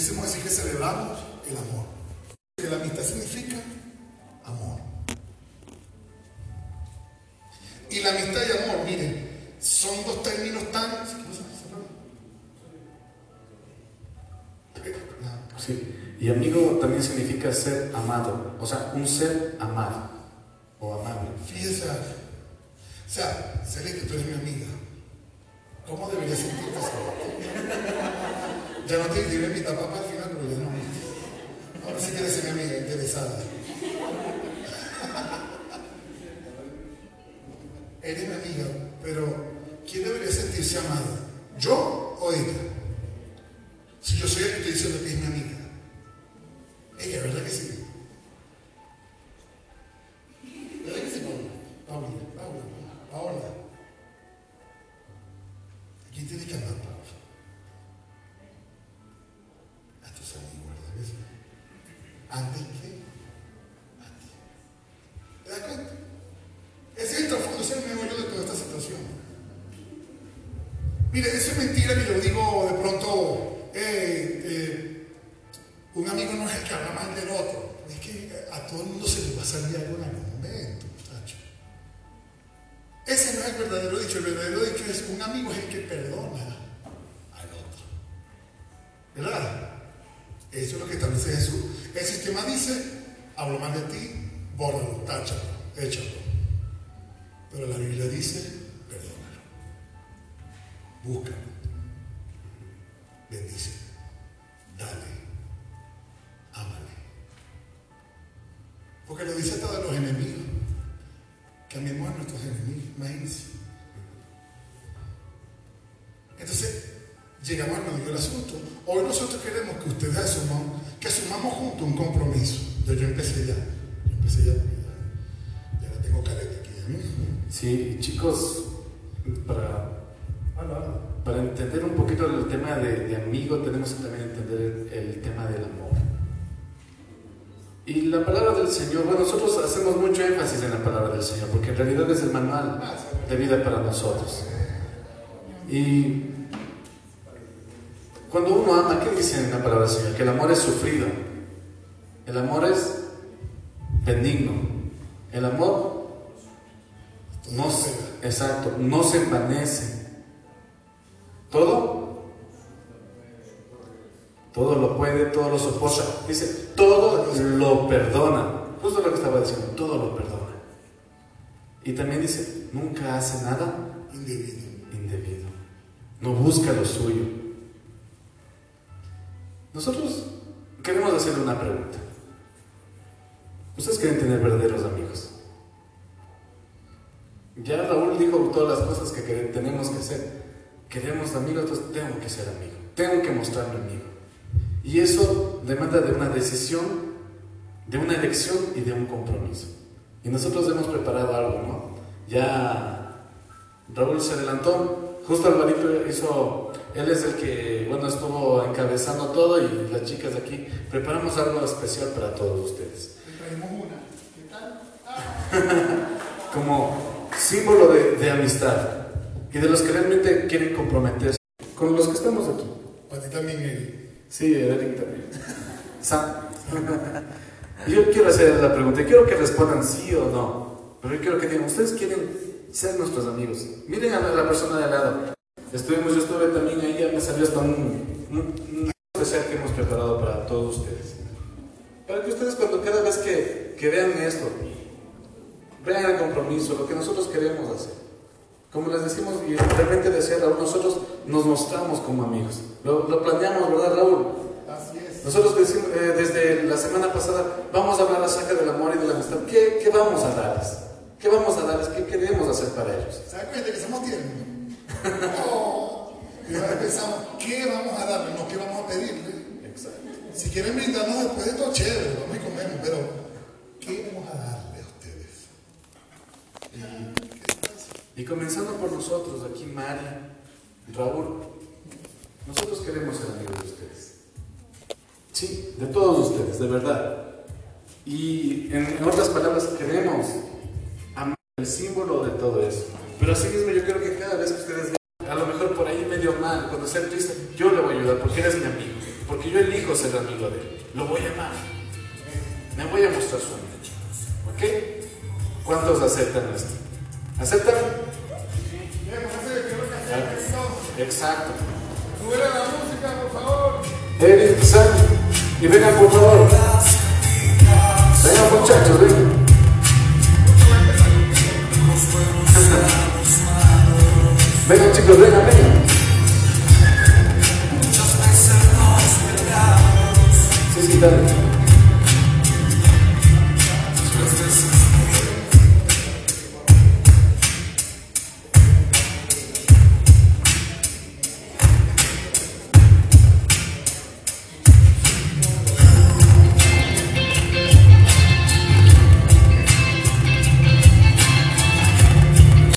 pudiésemos decir que celebramos el amor. Que la amistad significa amor. Y la amistad y amor, miren, son dos términos tan... Sí. Y amigo también significa ser amado, o sea, un ser amado o amable. Fíjese. O sea, Celeste, tú eres mi amiga. ¿Cómo debería sentirte Ya no te diré mi papá al final, pero ya no. Ahora sí quieres ser mi amiga interesada. Eres mi amiga, pero ¿quién debería sentirse amado? ¿Yo o ella? Si yo soy el que estoy diciendo que es mi amiga. Ella, ¿verdad que sí? ¿Verdad que sí, Paula? Paula, Paula, Paula. ¿A quién tiene que amar, Mire, eso es mentira que lo digo de pronto. Eh, un amigo no es el que habla mal del otro. Es que a todo el mundo se le va a salir algo en algún momento, muchacho. Ese no es el verdadero dicho. El verdadero dicho es un amigo es el que perdona al otro. ¿Verdad? Eso es lo que establece Jesús. El sistema dice, hablo mal de ti, bórralo, táchalo, échalo. Pero la Biblia dice. Búscalo. Bendice. Dale. Porque lo dice hasta de los enemigos. Amemos a nuestros enemigos, imagínense. Entonces, llegamos al medio del asunto. Hoy nosotros queremos que ustedes asuman, que asumamos juntos un compromiso. Yo, yo empecé ya. Yo empecé ya ya, ya la tengo careta aquí. Sí, chicos, para, para entender un poquito el tema de, amigo, tenemos que también entender el tema del amor. Y la palabra del Señor, bueno, nosotros hacemos mucho énfasis en la palabra del Señor, porque en realidad es el manual de vida para nosotros. Y cuando uno ama, ¿qué dice en la palabra del Señor? Que el amor es sufrido, el amor es benigno, el amor no se, exacto, no se envanece. Todo lo puede, todo lo soporta. Dice, todo lo perdona. Justo lo que estaba diciendo, todo lo perdona. Y también dice, nunca hace nada indebido. indebido. No busca lo suyo. Nosotros queremos hacerle una pregunta. ¿Ustedes quieren tener verdaderos amigos? Ya Raúl dijo todas las cosas que tenemos que hacer. Queremos amigos, entonces tengo que ser amigo. Tengo que mostrarme amigo. Y eso demanda de una decisión, de una elección y de un compromiso. Y nosotros hemos preparado algo, ¿no? Ya Raúl se adelantó, justo Alvarito hizo, él es el que, bueno, estuvo encabezando todo y las chicas de aquí, preparamos algo especial para todos ustedes. una, ¿qué tal? Como símbolo de, de amistad y de los que realmente quieren comprometerse con los que estamos aquí. Para ti también, Sí, Eric también. Sam. Yo quiero hacer la pregunta, quiero que respondan sí o no. Pero yo quiero que digan, ¿ustedes quieren ser nuestros amigos? Miren a la persona de al lado. Estuvimos, yo estuve también ahí, ya me salió hasta un, un, especial que hemos preparado para todos ustedes. Para que ustedes cuando cada vez que, que vean esto, vean el compromiso, lo que nosotros queremos hacer. Como les decimos, y realmente decía Raúl, nosotros nos mostramos como amigos. Lo, planeamos, ¿verdad, Raúl? Así es. Nosotros decimos, eh, desde la semana pasada vamos a hablar acerca del amor y de la amistad. ¿Qué, ¿Qué, vamos a darles? ¿Qué vamos a darles? ¿Qué queremos hacer para ellos? ¿Se dan cuenta que somos tiernos? no. Y ahora pensamos, ¿qué vamos a darles? No, ¿qué vamos a pedirle? Exacto. Si quieren brindarnos después de todo, chévere, vamos y comemos, pero ¿qué vamos a darle a ustedes? Y comenzando por nosotros, aquí Mari, Raúl, nosotros queremos ser amigos de ustedes. Sí, de todos ustedes, de verdad. Y en, otras palabras, queremos amar el símbolo de todo eso. Pero así mismo yo creo que cada vez que ustedes a lo mejor por ahí medio mal, cuando sea triste, yo le voy a ayudar porque eres mi amigo. Porque yo elijo ser amigo de él. Lo voy a amar. Me voy a mostrar su amigo. ¿Ok? ¿Cuántos aceptan esto? ¿Aceptan? Exacto. Sube la música, por favor. Eric, exacto. Y vengan, por favor. Vengan, muchachos, vengan. vengan, chicos, vengan, vengan. Sí, sí, dale.